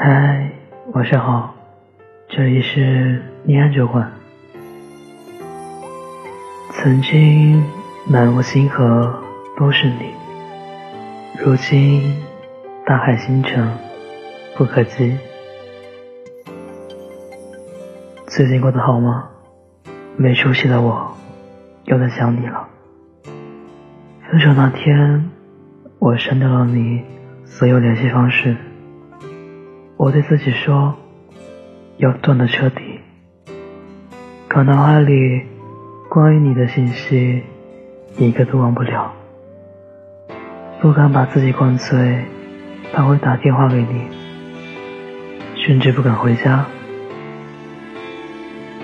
嗨，晚上好，这里是念安酒馆。曾经满目星河都是你，如今大海星辰不可及。最近过得好吗？没出息的我又在想你了。分手那天，我删掉了你所有联系方式。我对自己说，要断得彻底。可脑海里关于你的信息，一个都忘不了。不敢把自己灌醉，怕会打电话给你，甚至不敢回家。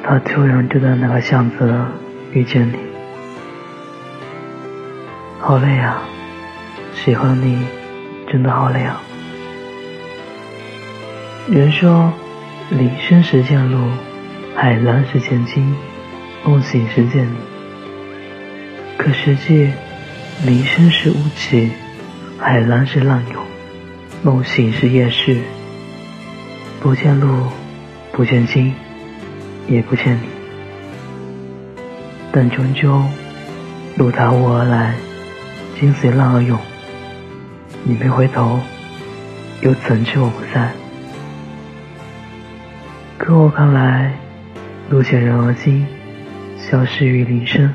他突然就在那个巷子遇见你，好累啊！喜欢你真的好累啊！人说，林深时见鹿，海蓝时见鲸，梦醒时见你。可实际，林深时雾起，海蓝时浪涌，梦醒时夜逝。不见鹿，不见鲸，也不见你。但终究，鹿踏雾而来，鲸随浪而涌。你没回头，又怎知我不在？可我看来，路见人而惊，消失于林深；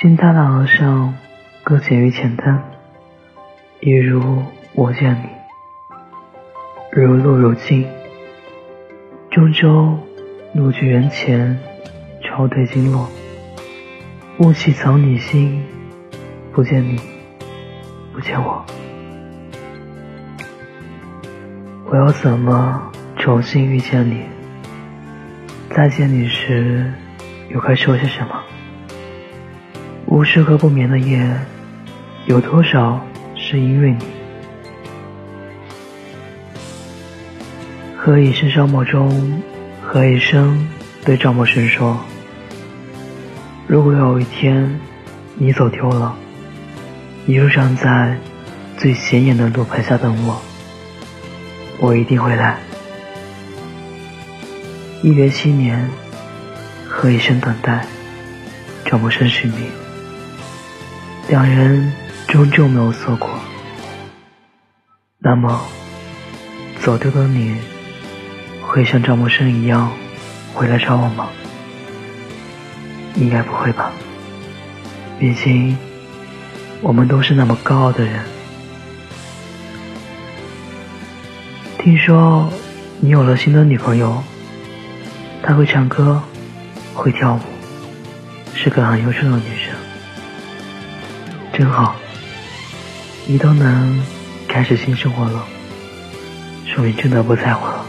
惊踏浪而上，搁浅于浅滩。一如我见你，如露如镜，终究路距人前，潮退经落。雾气藏你心，不见你，不见我，我要怎么？重新遇见你，再见你时，又该说些什么？无数个不眠的夜，有多少是因为你？何以笙箫默中，何以笙对赵默笙说：“如果有一天你走丢了，你就站在最显眼的路牌下等我，我一定会来。”一别七年，何以笙等待，赵默笙寻觅，两人终究没有错过。那么，走丢的你，会像赵默笙一样回来找我吗？应该不会吧。毕竟，我们都是那么高傲的人。听说你有了新的女朋友。她会唱歌，会跳舞，是个很优秀的女生，真好。你都能开始新生活了，说明真的不在乎了。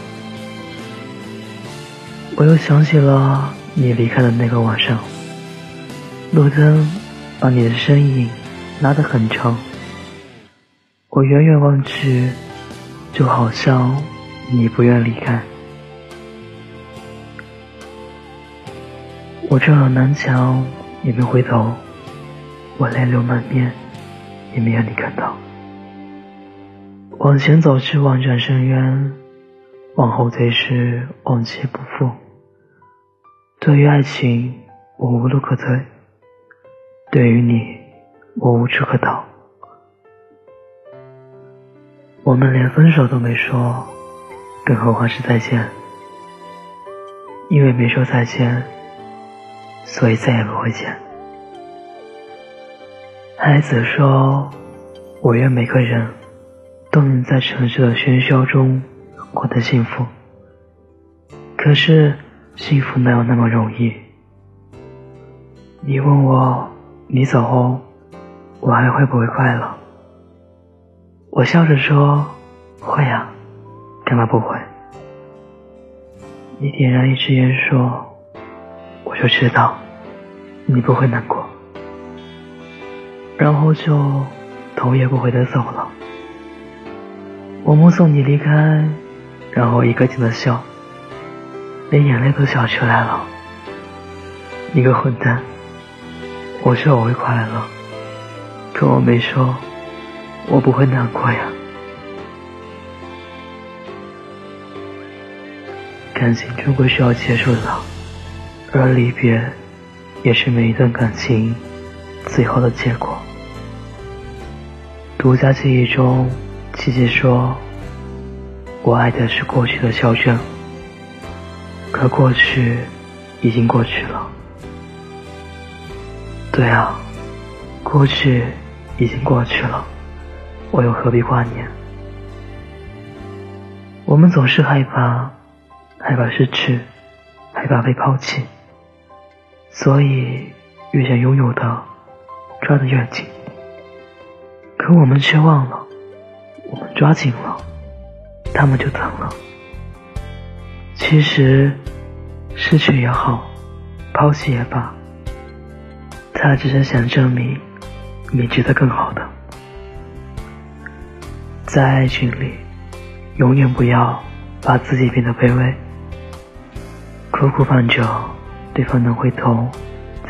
我又想起了你离开的那个晚上，路灯把你的身影拉得很长，我远远望去，就好像你不愿离开。我撞了南墙，也没回头；我泪流满面，也没让你看到。往前走是万丈深渊，往后退是往昔不复。对于爱情，我无路可退；对于你，我无处可逃。我们连分手都没说，更何况是再见？因为没说再见。所以再也不会见。孩子说：“我愿每个人都能在城市的喧嚣中过得幸福。”可是幸福哪有那么容易？你问我，你走后我还会不会快乐？我笑着说：“会啊，干嘛不会？”你点燃一支烟说。就知道你不会难过，然后就头也不回的走了。我目送你离开，然后一个劲的笑，连眼泪都笑出来了。你个混蛋！我说我会快乐，可我没说我不会难过呀。感情终归是要结束的，而离别也是每一段感情最后的结果。独家记忆中，琪琪说：“我爱的是过去的肖战，可过去已经过去了。”对啊，过去已经过去了，我又何必挂念？我们总是害怕，害怕失去，害怕被抛弃，所以越想拥有的，抓得越紧。可我们却忘了，我们抓紧了，他们就疼了。其实，失去也好，抛弃也罢，他只是想证明，你值得更好的。在爱情里。永远不要把自己变得卑微，苦苦盼着对方能回头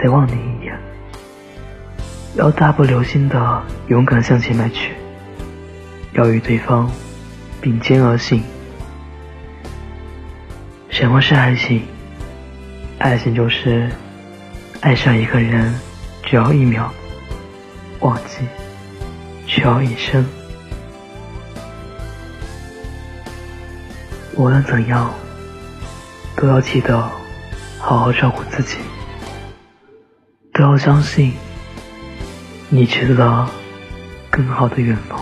再望你一眼，要大步流星的勇敢向前迈去，要与对方并肩而行。什么是爱情？爱情就是爱上一个人只要一秒，忘记却要一生。无论怎样，都要记得好好照顾自己，都要相信你值得更好的远方。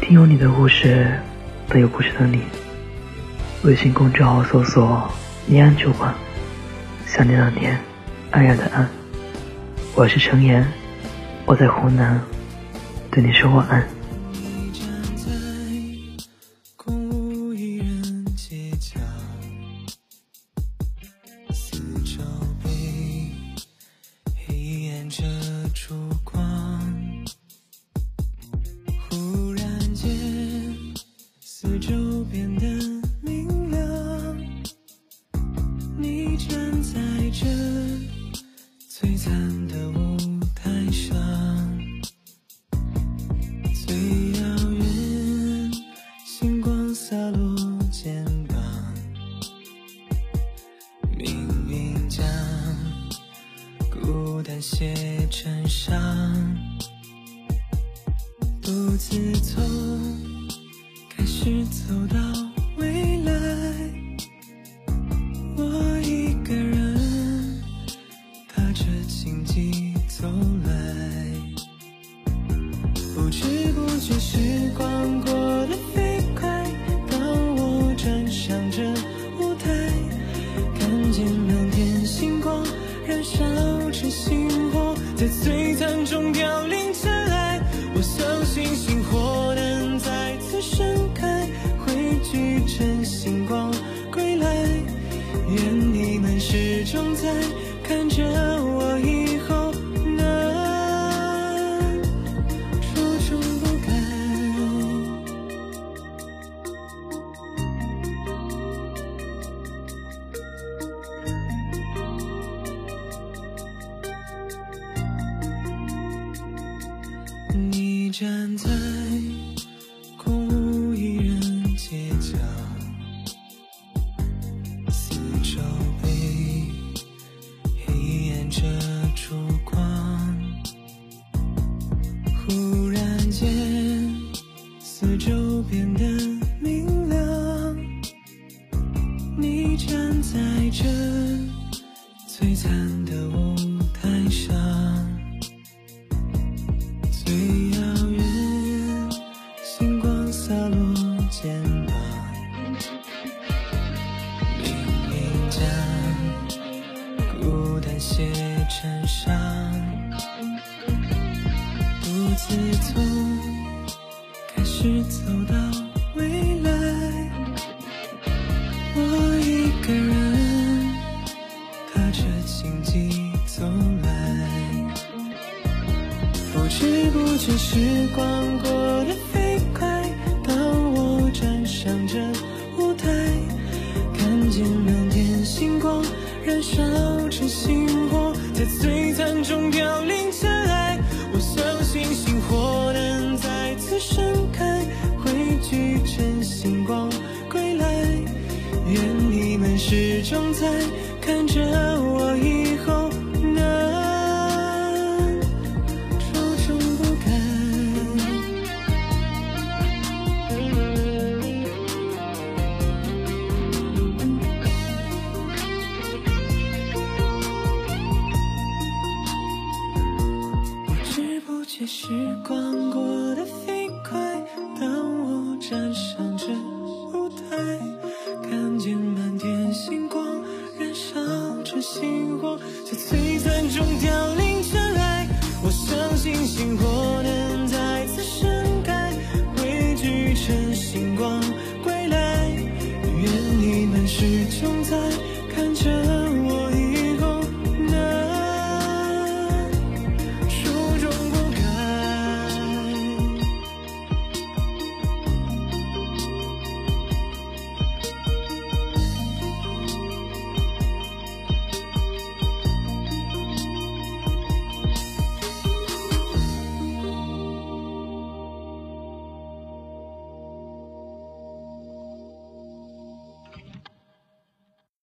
听有你的故事，都有故事的你。微信公众号搜索“念安酒馆”，想念的念，安然的安。我是程岩，我在湖南，对你说晚安。开始走到未来，我一个人踏着荆棘走来，不知不觉时光过得飞快，当我站上这舞台，看见满天星光燃烧着星火。在最自光过得飞快，当我站上这舞台，看见满天星光燃烧成星火，在璀璨中凋零尘埃。我相信星火能再次盛开，汇聚成星光归来。愿你们始终在看着。在璀璨中凋零尘埃。我相信星火能再次盛开，汇聚成星光归来。愿你们始终在